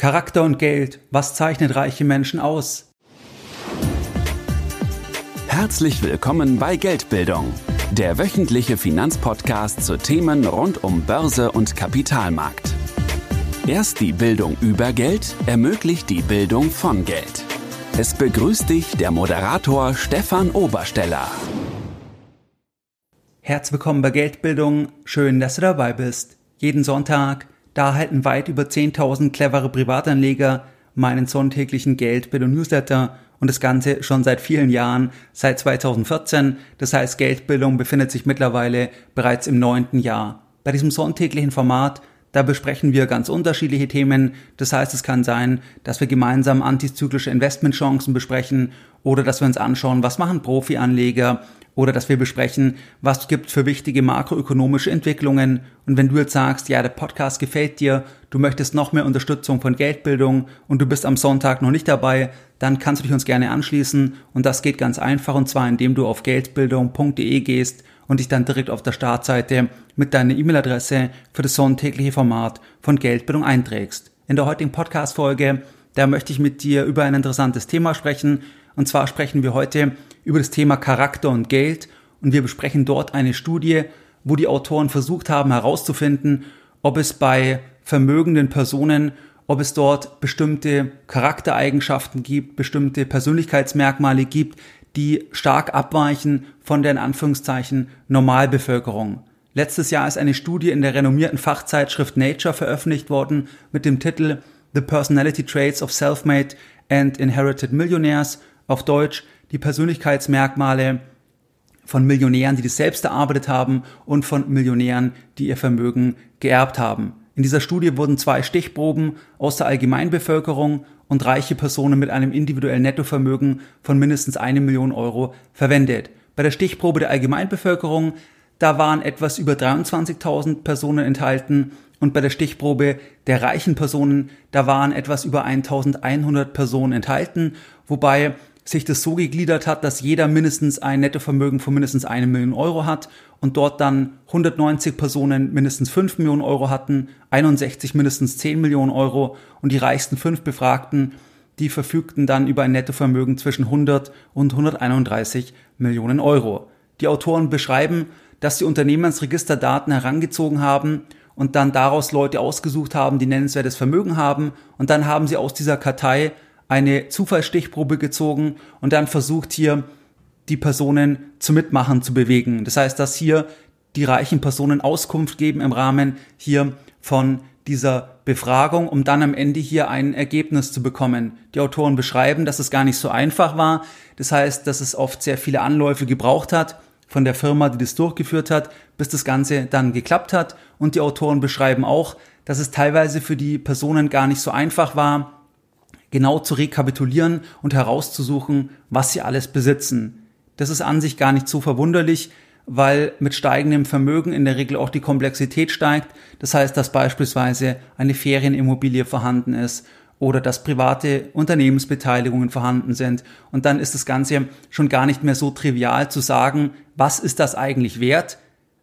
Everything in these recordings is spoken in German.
Charakter und Geld, was zeichnet reiche Menschen aus? Herzlich willkommen bei Geldbildung, der wöchentliche Finanzpodcast zu Themen rund um Börse und Kapitalmarkt. Erst die Bildung über Geld ermöglicht die Bildung von Geld. Es begrüßt dich der Moderator Stefan Obersteller. Herzlich willkommen bei Geldbildung, schön, dass du dabei bist. Jeden Sonntag da halten weit über 10.000 clevere Privatanleger meinen sonntäglichen Geldbildung Newsletter und das Ganze schon seit vielen Jahren, seit 2014. Das heißt, Geldbildung befindet sich mittlerweile bereits im neunten Jahr. Bei diesem sonntäglichen Format da besprechen wir ganz unterschiedliche Themen. Das heißt, es kann sein, dass wir gemeinsam antizyklische Investmentchancen besprechen oder dass wir uns anschauen, was machen Profi-Anleger oder dass wir besprechen, was gibt für wichtige makroökonomische Entwicklungen. Und wenn du jetzt sagst, ja, der Podcast gefällt dir, du möchtest noch mehr Unterstützung von Geldbildung und du bist am Sonntag noch nicht dabei, dann kannst du dich uns gerne anschließen. Und das geht ganz einfach und zwar indem du auf geldbildung.de gehst und dich dann direkt auf der Startseite mit deiner E-Mail-Adresse für das sonntägliche Format von Geldbildung einträgst. In der heutigen Podcast-Folge, da möchte ich mit dir über ein interessantes Thema sprechen. Und zwar sprechen wir heute über das Thema Charakter und Geld und wir besprechen dort eine Studie, wo die Autoren versucht haben herauszufinden, ob es bei vermögenden Personen, ob es dort bestimmte Charaktereigenschaften gibt, bestimmte Persönlichkeitsmerkmale gibt, die stark abweichen von der in Anführungszeichen Normalbevölkerung. Letztes Jahr ist eine Studie in der renommierten Fachzeitschrift Nature veröffentlicht worden mit dem Titel The Personality Traits of Self-Made and Inherited Millionaires, auf Deutsch die Persönlichkeitsmerkmale von Millionären, die das selbst erarbeitet haben und von Millionären, die ihr Vermögen geerbt haben. In dieser Studie wurden zwei Stichproben aus der Allgemeinbevölkerung und reiche Personen mit einem individuellen Nettovermögen von mindestens eine Million Euro verwendet. Bei der Stichprobe der Allgemeinbevölkerung, da waren etwas über 23.000 Personen enthalten und bei der Stichprobe der reichen Personen, da waren etwas über 1.100 Personen enthalten, wobei sich das so gegliedert hat, dass jeder mindestens ein Nettovermögen von mindestens eine Million Euro hat und dort dann 190 Personen mindestens 5 Millionen Euro hatten, 61 mindestens 10 Millionen Euro und die reichsten fünf Befragten, die verfügten dann über ein Nettovermögen zwischen 100 und 131 Millionen Euro. Die Autoren beschreiben, dass sie Unternehmensregisterdaten herangezogen haben und dann daraus Leute ausgesucht haben, die nennenswertes Vermögen haben und dann haben sie aus dieser Kartei eine Zufallsstichprobe gezogen und dann versucht hier die Personen zum Mitmachen zu bewegen. Das heißt, dass hier die reichen Personen Auskunft geben im Rahmen hier von dieser Befragung, um dann am Ende hier ein Ergebnis zu bekommen. Die Autoren beschreiben, dass es gar nicht so einfach war. Das heißt, dass es oft sehr viele Anläufe gebraucht hat von der Firma, die das durchgeführt hat, bis das Ganze dann geklappt hat. Und die Autoren beschreiben auch, dass es teilweise für die Personen gar nicht so einfach war, genau zu rekapitulieren und herauszusuchen, was sie alles besitzen. Das ist an sich gar nicht so verwunderlich, weil mit steigendem Vermögen in der Regel auch die Komplexität steigt. Das heißt, dass beispielsweise eine Ferienimmobilie vorhanden ist oder dass private Unternehmensbeteiligungen vorhanden sind. Und dann ist das Ganze schon gar nicht mehr so trivial zu sagen, was ist das eigentlich wert?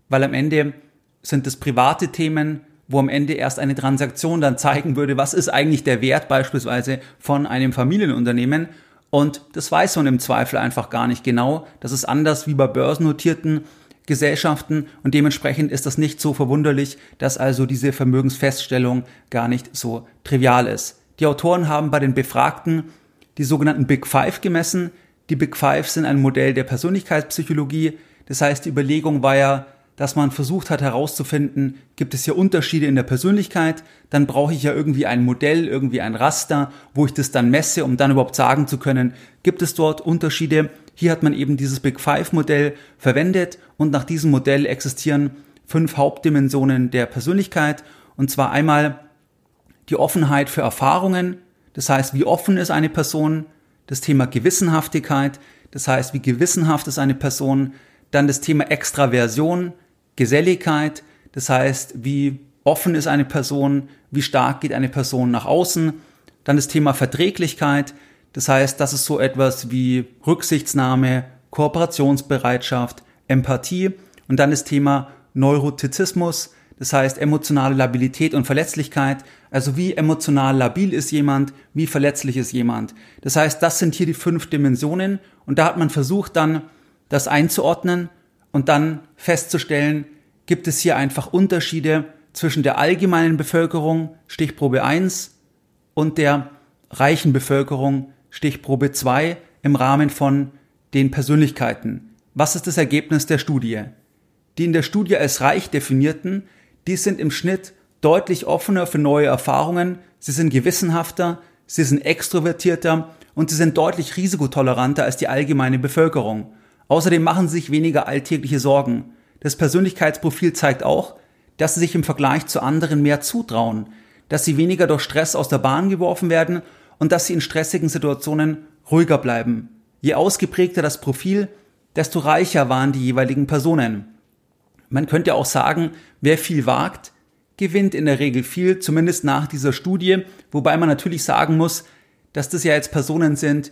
Weil am Ende sind es private Themen, wo am Ende erst eine Transaktion dann zeigen würde, was ist eigentlich der Wert beispielsweise von einem Familienunternehmen. Und das weiß man im Zweifel einfach gar nicht genau. Das ist anders wie bei börsennotierten Gesellschaften und dementsprechend ist das nicht so verwunderlich, dass also diese Vermögensfeststellung gar nicht so trivial ist. Die Autoren haben bei den Befragten die sogenannten Big Five gemessen. Die Big Five sind ein Modell der Persönlichkeitspsychologie. Das heißt, die Überlegung war ja, dass man versucht hat herauszufinden, gibt es hier Unterschiede in der Persönlichkeit, dann brauche ich ja irgendwie ein Modell, irgendwie ein Raster, wo ich das dann messe, um dann überhaupt sagen zu können, gibt es dort Unterschiede. Hier hat man eben dieses Big Five Modell verwendet und nach diesem Modell existieren fünf Hauptdimensionen der Persönlichkeit. Und zwar einmal die Offenheit für Erfahrungen, das heißt, wie offen ist eine Person, das Thema Gewissenhaftigkeit, das heißt, wie gewissenhaft ist eine Person, dann das Thema Extraversion, Geselligkeit, das heißt, wie offen ist eine Person, wie stark geht eine Person nach außen. Dann das Thema Verträglichkeit, das heißt, das ist so etwas wie Rücksichtsnahme, Kooperationsbereitschaft, Empathie und dann das Thema Neurotizismus, das heißt emotionale Labilität und Verletzlichkeit, Also wie emotional labil ist jemand, wie verletzlich ist jemand. Das heißt, das sind hier die fünf Dimensionen und da hat man versucht dann das einzuordnen und dann festzustellen, gibt es hier einfach Unterschiede zwischen der allgemeinen Bevölkerung, Stichprobe 1, und der reichen Bevölkerung, Stichprobe 2, im Rahmen von den Persönlichkeiten. Was ist das Ergebnis der Studie? Die in der Studie als reich definierten, die sind im Schnitt deutlich offener für neue Erfahrungen, sie sind gewissenhafter, sie sind extrovertierter und sie sind deutlich risikotoleranter als die allgemeine Bevölkerung. Außerdem machen sie sich weniger alltägliche Sorgen. Das Persönlichkeitsprofil zeigt auch, dass sie sich im Vergleich zu anderen mehr zutrauen, dass sie weniger durch Stress aus der Bahn geworfen werden und dass sie in stressigen Situationen ruhiger bleiben. Je ausgeprägter das Profil, desto reicher waren die jeweiligen Personen. Man könnte auch sagen, wer viel wagt, gewinnt in der Regel viel, zumindest nach dieser Studie, wobei man natürlich sagen muss, dass das ja jetzt Personen sind,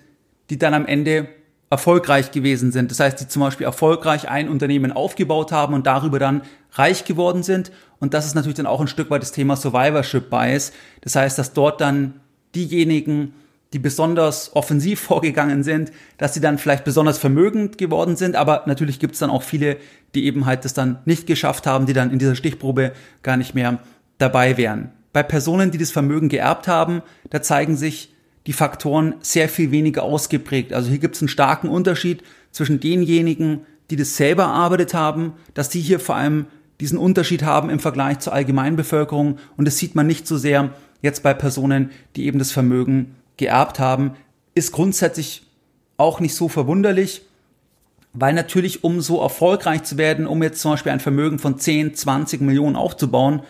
die dann am Ende erfolgreich gewesen sind. Das heißt, die zum Beispiel erfolgreich ein Unternehmen aufgebaut haben und darüber dann reich geworden sind. Und das ist natürlich dann auch ein Stück weit das Thema Survivorship Bias. Das heißt, dass dort dann diejenigen, die besonders offensiv vorgegangen sind, dass sie dann vielleicht besonders vermögend geworden sind, aber natürlich gibt es dann auch viele, die eben halt das dann nicht geschafft haben, die dann in dieser Stichprobe gar nicht mehr dabei wären. Bei Personen, die das Vermögen geerbt haben, da zeigen sich die Faktoren sehr viel weniger ausgeprägt. Also hier gibt es einen starken Unterschied zwischen denjenigen, die das selber erarbeitet haben, dass die hier vor allem diesen Unterschied haben im Vergleich zur Allgemeinbevölkerung. Und das sieht man nicht so sehr jetzt bei Personen, die eben das Vermögen geerbt haben, ist grundsätzlich auch nicht so verwunderlich, weil natürlich, um so erfolgreich zu werden, um jetzt zum Beispiel ein Vermögen von 10, 20 Millionen aufzubauen,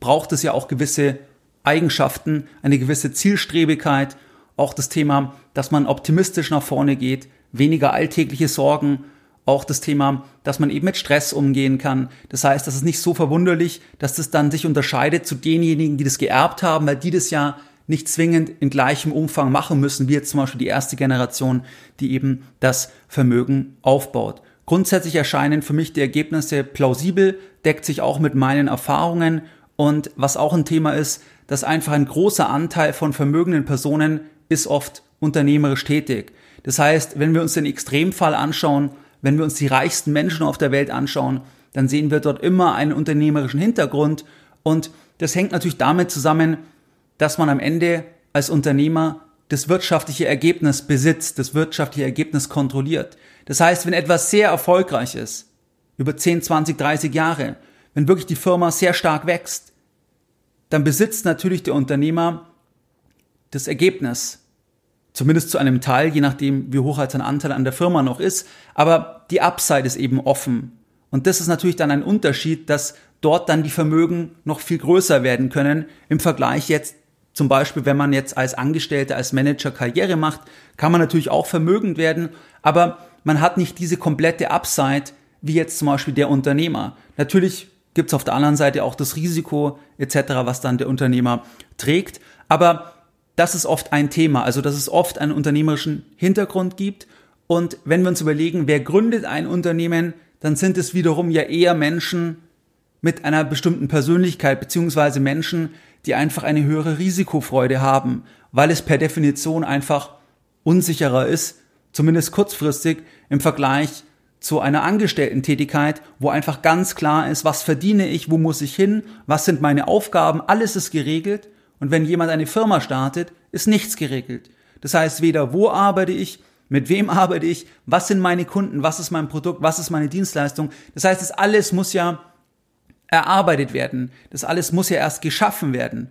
braucht es ja auch gewisse Eigenschaften, eine gewisse Zielstrebigkeit, auch das Thema, dass man optimistisch nach vorne geht, weniger alltägliche Sorgen, auch das Thema, dass man eben mit Stress umgehen kann. Das heißt, das ist nicht so verwunderlich, dass das dann sich unterscheidet zu denjenigen, die das geerbt haben, weil die das ja nicht zwingend in gleichem Umfang machen müssen, wie jetzt zum Beispiel die erste Generation, die eben das Vermögen aufbaut. Grundsätzlich erscheinen für mich die Ergebnisse plausibel, deckt sich auch mit meinen Erfahrungen und was auch ein Thema ist, dass einfach ein großer Anteil von vermögenden Personen ist oft unternehmerisch tätig. Das heißt, wenn wir uns den Extremfall anschauen, wenn wir uns die reichsten Menschen auf der Welt anschauen, dann sehen wir dort immer einen unternehmerischen Hintergrund und das hängt natürlich damit zusammen, dass man am Ende als Unternehmer das wirtschaftliche Ergebnis besitzt, das wirtschaftliche Ergebnis kontrolliert. Das heißt, wenn etwas sehr erfolgreich ist, über 10, 20, 30 Jahre, wenn wirklich die Firma sehr stark wächst, dann besitzt natürlich der Unternehmer das Ergebnis. Zumindest zu einem Teil, je nachdem, wie hoch halt sein Anteil an der Firma noch ist. Aber die Upside ist eben offen. Und das ist natürlich dann ein Unterschied, dass dort dann die Vermögen noch viel größer werden können im Vergleich jetzt zum Beispiel, wenn man jetzt als Angestellter, als Manager Karriere macht, kann man natürlich auch vermögend werden, aber man hat nicht diese komplette Upside wie jetzt zum Beispiel der Unternehmer. Natürlich gibt es auf der anderen Seite auch das Risiko etc., was dann der Unternehmer trägt, aber das ist oft ein Thema, also dass es oft einen unternehmerischen Hintergrund gibt. Und wenn wir uns überlegen, wer gründet ein Unternehmen, dann sind es wiederum ja eher Menschen mit einer bestimmten Persönlichkeit, beziehungsweise Menschen, die einfach eine höhere Risikofreude haben, weil es per Definition einfach unsicherer ist, zumindest kurzfristig im Vergleich zu einer Angestellten-Tätigkeit, wo einfach ganz klar ist, was verdiene ich, wo muss ich hin, was sind meine Aufgaben, alles ist geregelt und wenn jemand eine Firma startet, ist nichts geregelt. Das heißt, weder wo arbeite ich, mit wem arbeite ich, was sind meine Kunden, was ist mein Produkt, was ist meine Dienstleistung. Das heißt, das alles muss ja erarbeitet werden. Das alles muss ja erst geschaffen werden.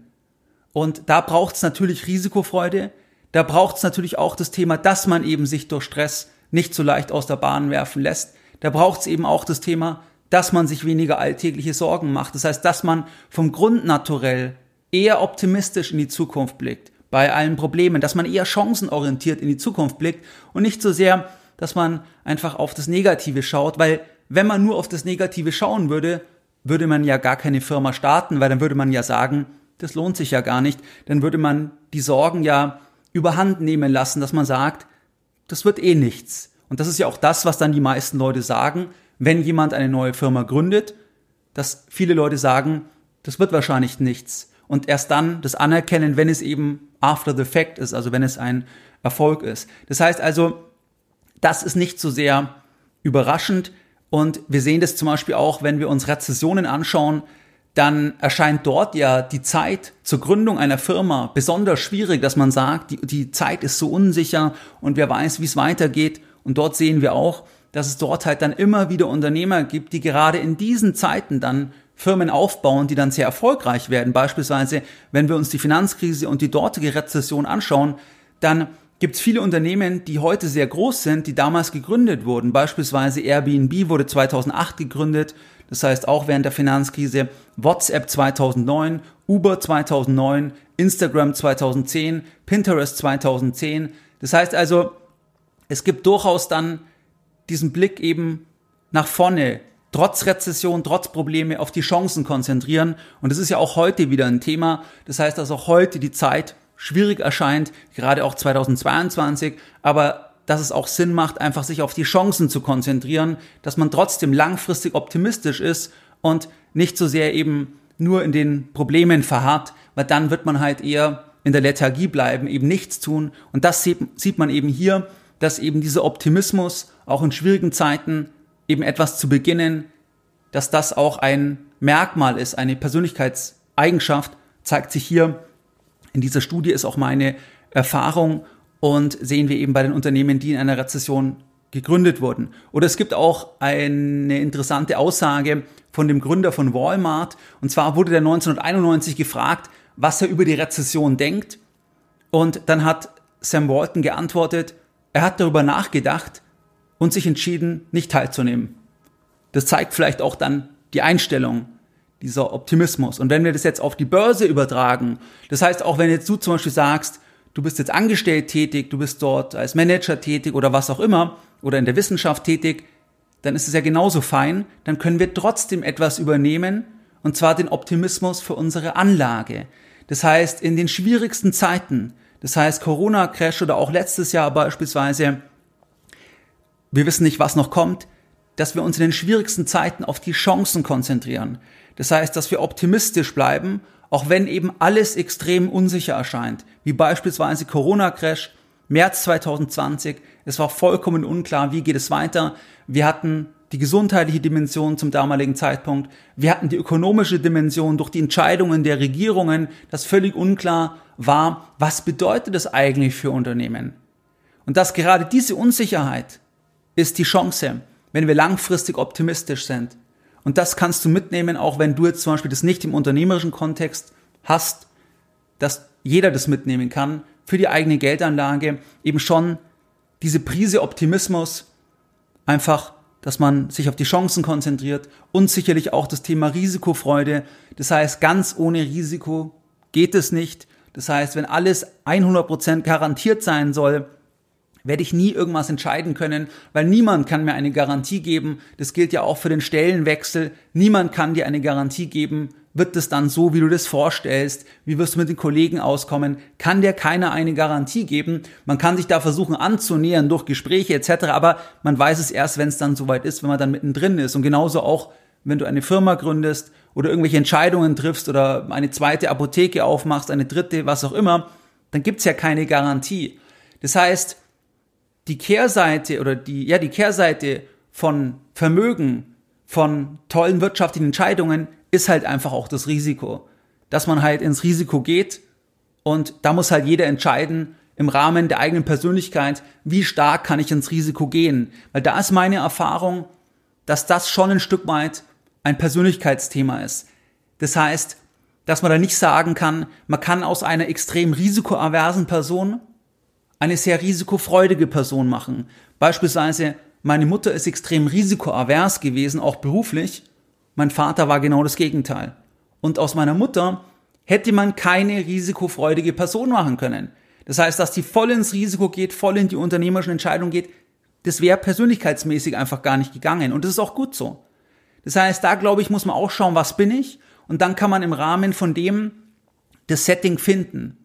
Und da braucht es natürlich Risikofreude. Da braucht es natürlich auch das Thema, dass man eben sich durch Stress nicht so leicht aus der Bahn werfen lässt. Da braucht es eben auch das Thema, dass man sich weniger alltägliche Sorgen macht. Das heißt, dass man vom Grund naturell eher optimistisch in die Zukunft blickt bei allen Problemen, dass man eher chancenorientiert in die Zukunft blickt und nicht so sehr, dass man einfach auf das Negative schaut, weil wenn man nur auf das Negative schauen würde, würde man ja gar keine Firma starten, weil dann würde man ja sagen, das lohnt sich ja gar nicht, dann würde man die Sorgen ja überhand nehmen lassen, dass man sagt, das wird eh nichts. Und das ist ja auch das, was dann die meisten Leute sagen, wenn jemand eine neue Firma gründet, dass viele Leute sagen, das wird wahrscheinlich nichts. Und erst dann das anerkennen, wenn es eben after the fact ist, also wenn es ein Erfolg ist. Das heißt also, das ist nicht so sehr überraschend und wir sehen das zum Beispiel auch, wenn wir uns Rezessionen anschauen, dann erscheint dort ja die Zeit zur Gründung einer Firma besonders schwierig, dass man sagt, die, die Zeit ist so unsicher und wer weiß, wie es weitergeht. Und dort sehen wir auch, dass es dort halt dann immer wieder Unternehmer gibt, die gerade in diesen Zeiten dann Firmen aufbauen, die dann sehr erfolgreich werden. Beispielsweise, wenn wir uns die Finanzkrise und die dortige Rezession anschauen, dann gibt es viele Unternehmen, die heute sehr groß sind, die damals gegründet wurden. Beispielsweise Airbnb wurde 2008 gegründet, das heißt auch während der Finanzkrise, WhatsApp 2009, Uber 2009, Instagram 2010, Pinterest 2010. Das heißt also, es gibt durchaus dann diesen Blick eben nach vorne, trotz Rezession, trotz Probleme auf die Chancen konzentrieren. Und das ist ja auch heute wieder ein Thema. Das heißt, dass auch heute die Zeit schwierig erscheint, gerade auch 2022. Aber dass es auch Sinn macht, einfach sich auf die Chancen zu konzentrieren, dass man trotzdem langfristig optimistisch ist und nicht so sehr eben nur in den Problemen verharrt, weil dann wird man halt eher in der Lethargie bleiben, eben nichts tun. Und das sieht, sieht man eben hier, dass eben dieser Optimismus auch in schwierigen Zeiten eben etwas zu beginnen, dass das auch ein Merkmal ist, eine Persönlichkeitseigenschaft, zeigt sich hier in dieser Studie, ist auch meine Erfahrung und sehen wir eben bei den Unternehmen, die in einer Rezession gegründet wurden. Oder es gibt auch eine interessante Aussage von dem Gründer von Walmart. Und zwar wurde der 1991 gefragt, was er über die Rezession denkt. Und dann hat Sam Walton geantwortet, er hat darüber nachgedacht und sich entschieden, nicht teilzunehmen. Das zeigt vielleicht auch dann die Einstellung, dieser Optimismus. Und wenn wir das jetzt auf die Börse übertragen, das heißt auch wenn jetzt du zum Beispiel sagst, du bist jetzt angestellt tätig, du bist dort als Manager tätig oder was auch immer oder in der Wissenschaft tätig, dann ist es ja genauso fein, dann können wir trotzdem etwas übernehmen und zwar den Optimismus für unsere Anlage. Das heißt, in den schwierigsten Zeiten, das heißt Corona-Crash oder auch letztes Jahr beispielsweise, wir wissen nicht, was noch kommt, dass wir uns in den schwierigsten Zeiten auf die Chancen konzentrieren. Das heißt, dass wir optimistisch bleiben auch wenn eben alles extrem unsicher erscheint, wie beispielsweise Corona-Crash, März 2020, es war vollkommen unklar, wie geht es weiter. Wir hatten die gesundheitliche Dimension zum damaligen Zeitpunkt, wir hatten die ökonomische Dimension durch die Entscheidungen der Regierungen, das völlig unklar war, was bedeutet das eigentlich für Unternehmen? Und dass gerade diese Unsicherheit ist die Chance, wenn wir langfristig optimistisch sind. Und das kannst du mitnehmen, auch wenn du jetzt zum Beispiel das nicht im unternehmerischen Kontext hast, dass jeder das mitnehmen kann für die eigene Geldanlage, eben schon diese Prise Optimismus, einfach, dass man sich auf die Chancen konzentriert und sicherlich auch das Thema Risikofreude. Das heißt, ganz ohne Risiko geht es nicht. Das heißt, wenn alles 100% garantiert sein soll, werde ich nie irgendwas entscheiden können, weil niemand kann mir eine Garantie geben. Das gilt ja auch für den Stellenwechsel. Niemand kann dir eine Garantie geben. Wird es dann so, wie du das vorstellst? Wie wirst du mit den Kollegen auskommen? Kann dir keiner eine Garantie geben? Man kann sich da versuchen anzunähern durch Gespräche etc., aber man weiß es erst, wenn es dann soweit ist, wenn man dann mittendrin ist. Und genauso auch, wenn du eine Firma gründest oder irgendwelche Entscheidungen triffst oder eine zweite Apotheke aufmachst, eine dritte, was auch immer, dann gibt's ja keine Garantie. Das heißt, die Kehrseite oder die, ja, die Kehrseite von Vermögen, von tollen wirtschaftlichen Entscheidungen ist halt einfach auch das Risiko. Dass man halt ins Risiko geht und da muss halt jeder entscheiden, im Rahmen der eigenen Persönlichkeit, wie stark kann ich ins Risiko gehen. Weil da ist meine Erfahrung, dass das schon ein Stück weit ein Persönlichkeitsthema ist. Das heißt, dass man da nicht sagen kann, man kann aus einer extrem risikoaversen Person eine sehr risikofreudige Person machen. Beispielsweise, meine Mutter ist extrem risikoavers gewesen, auch beruflich. Mein Vater war genau das Gegenteil. Und aus meiner Mutter hätte man keine risikofreudige Person machen können. Das heißt, dass die voll ins Risiko geht, voll in die unternehmerischen Entscheidungen geht, das wäre persönlichkeitsmäßig einfach gar nicht gegangen. Und das ist auch gut so. Das heißt, da glaube ich, muss man auch schauen, was bin ich? Und dann kann man im Rahmen von dem das Setting finden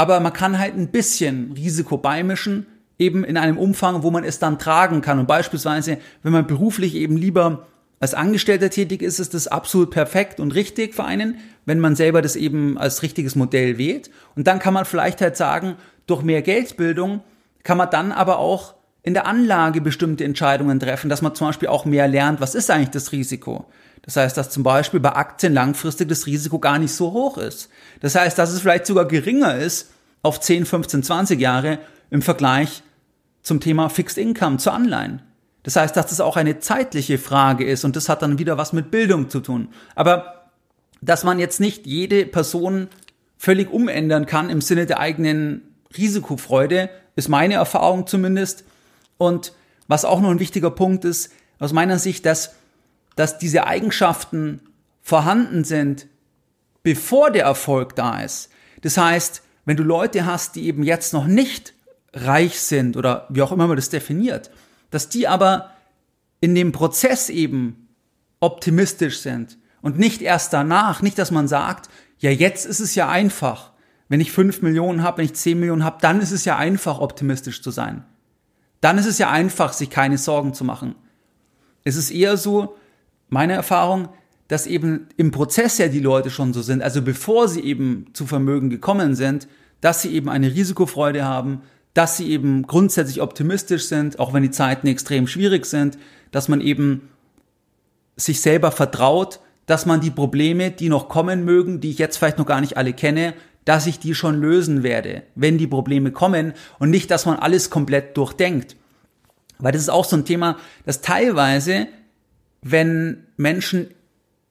aber man kann halt ein bisschen Risiko beimischen, eben in einem Umfang, wo man es dann tragen kann. Und beispielsweise, wenn man beruflich eben lieber als Angestellter tätig ist, ist das absolut perfekt und richtig für einen, wenn man selber das eben als richtiges Modell wählt. Und dann kann man vielleicht halt sagen, durch mehr Geldbildung kann man dann aber auch in der Anlage bestimmte Entscheidungen treffen, dass man zum Beispiel auch mehr lernt, was ist eigentlich das Risiko. Das heißt, dass zum Beispiel bei Aktien langfristig das Risiko gar nicht so hoch ist. Das heißt, dass es vielleicht sogar geringer ist auf 10, 15, 20 Jahre im Vergleich zum Thema Fixed Income, zu Anleihen. Das heißt, dass das auch eine zeitliche Frage ist und das hat dann wieder was mit Bildung zu tun. Aber dass man jetzt nicht jede Person völlig umändern kann im Sinne der eigenen Risikofreude, ist meine Erfahrung zumindest. Und was auch noch ein wichtiger Punkt ist, aus meiner Sicht, dass, dass diese Eigenschaften vorhanden sind, bevor der Erfolg da ist. Das heißt, wenn du Leute hast, die eben jetzt noch nicht reich sind oder wie auch immer man das definiert, dass die aber in dem Prozess eben optimistisch sind und nicht erst danach, nicht, dass man sagt, ja, jetzt ist es ja einfach. Wenn ich fünf Millionen habe, wenn ich zehn Millionen habe, dann ist es ja einfach, optimistisch zu sein. Dann ist es ja einfach, sich keine Sorgen zu machen. Es ist eher so, meine Erfahrung, dass eben im Prozess ja die Leute schon so sind, also bevor sie eben zu Vermögen gekommen sind, dass sie eben eine Risikofreude haben, dass sie eben grundsätzlich optimistisch sind, auch wenn die Zeiten extrem schwierig sind, dass man eben sich selber vertraut, dass man die Probleme, die noch kommen mögen, die ich jetzt vielleicht noch gar nicht alle kenne, dass ich die schon lösen werde, wenn die Probleme kommen und nicht, dass man alles komplett durchdenkt. Weil das ist auch so ein Thema, dass teilweise, wenn Menschen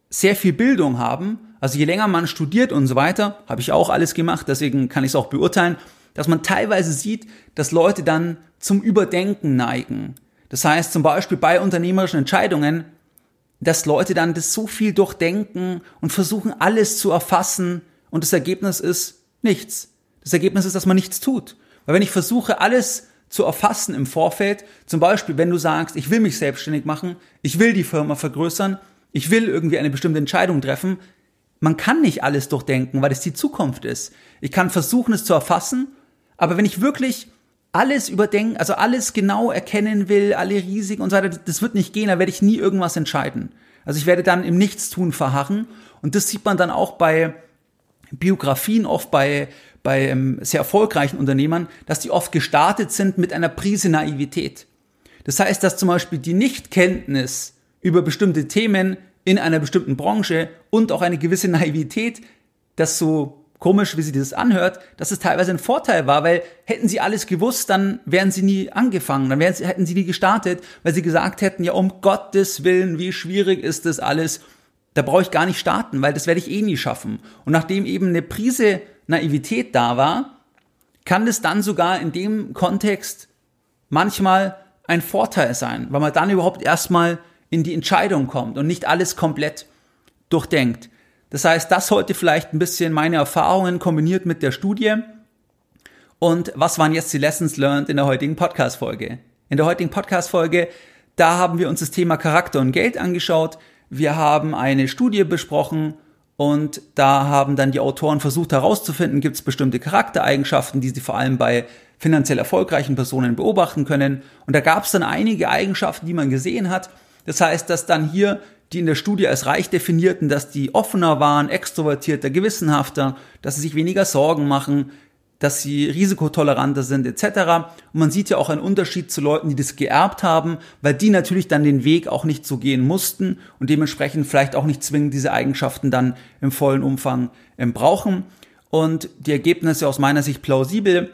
sehr viel Bildung haben, also je länger man studiert und so weiter, habe ich auch alles gemacht, deswegen kann ich es auch beurteilen, dass man teilweise sieht, dass Leute dann zum Überdenken neigen. Das heißt zum Beispiel bei unternehmerischen Entscheidungen, dass Leute dann das so viel durchdenken und versuchen alles zu erfassen und das Ergebnis ist nichts. Das Ergebnis ist, dass man nichts tut. Weil wenn ich versuche, alles zu erfassen im Vorfeld, zum Beispiel, wenn du sagst, ich will mich selbstständig machen, ich will die Firma vergrößern, ich will irgendwie eine bestimmte Entscheidung treffen, man kann nicht alles durchdenken, weil es die Zukunft ist. Ich kann versuchen, es zu erfassen aber wenn ich wirklich alles überdenken, also alles genau erkennen will, alle Risiken und so weiter, das wird nicht gehen, da werde ich nie irgendwas entscheiden. Also ich werde dann im Nichtstun verharren und das sieht man dann auch bei Biografien, oft bei, bei ähm, sehr erfolgreichen Unternehmern, dass die oft gestartet sind mit einer Prise Naivität. Das heißt, dass zum Beispiel die Nichtkenntnis über bestimmte Themen in einer bestimmten Branche und auch eine gewisse Naivität das so komisch, wie sie das anhört, dass es teilweise ein Vorteil war, weil hätten sie alles gewusst, dann wären sie nie angefangen, dann wären sie, hätten sie nie gestartet, weil sie gesagt hätten, ja, um Gottes Willen, wie schwierig ist das alles, da brauche ich gar nicht starten, weil das werde ich eh nie schaffen. Und nachdem eben eine Prise Naivität da war, kann es dann sogar in dem Kontext manchmal ein Vorteil sein, weil man dann überhaupt erstmal in die Entscheidung kommt und nicht alles komplett durchdenkt. Das heißt, das heute vielleicht ein bisschen meine Erfahrungen kombiniert mit der Studie. Und was waren jetzt die Lessons learned in der heutigen Podcast-Folge? In der heutigen Podcast-Folge, da haben wir uns das Thema Charakter und Geld angeschaut. Wir haben eine Studie besprochen und da haben dann die Autoren versucht herauszufinden, gibt es bestimmte Charaktereigenschaften, die sie vor allem bei finanziell erfolgreichen Personen beobachten können. Und da gab es dann einige Eigenschaften, die man gesehen hat. Das heißt, dass dann hier die in der Studie als reich definierten, dass die offener waren, extrovertierter, gewissenhafter, dass sie sich weniger Sorgen machen, dass sie risikotoleranter sind etc. Und man sieht ja auch einen Unterschied zu Leuten, die das geerbt haben, weil die natürlich dann den Weg auch nicht so gehen mussten und dementsprechend vielleicht auch nicht zwingend diese Eigenschaften dann im vollen Umfang ähm, brauchen. Und die Ergebnisse aus meiner Sicht plausibel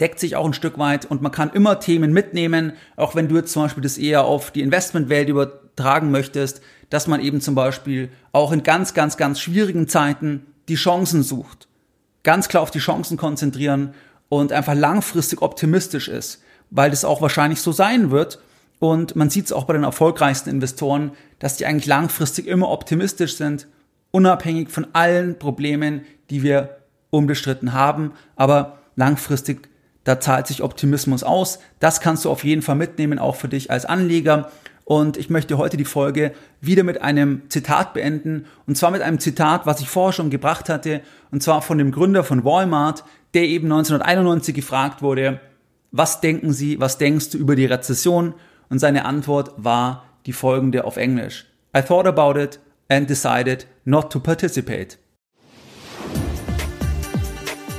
deckt sich auch ein Stück weit und man kann immer Themen mitnehmen, auch wenn du jetzt zum Beispiel das eher auf die Investmentwelt übertragen möchtest, dass man eben zum Beispiel auch in ganz, ganz, ganz schwierigen Zeiten die Chancen sucht. Ganz klar auf die Chancen konzentrieren und einfach langfristig optimistisch ist, weil das auch wahrscheinlich so sein wird. Und man sieht es auch bei den erfolgreichsten Investoren, dass die eigentlich langfristig immer optimistisch sind, unabhängig von allen Problemen, die wir unbestritten haben, aber langfristig da zahlt sich Optimismus aus. Das kannst du auf jeden Fall mitnehmen, auch für dich als Anleger. Und ich möchte heute die Folge wieder mit einem Zitat beenden. Und zwar mit einem Zitat, was ich vorher schon gebracht hatte. Und zwar von dem Gründer von Walmart, der eben 1991 gefragt wurde, was denken Sie, was denkst du über die Rezession? Und seine Antwort war, die folgende auf Englisch. I thought about it and decided not to participate.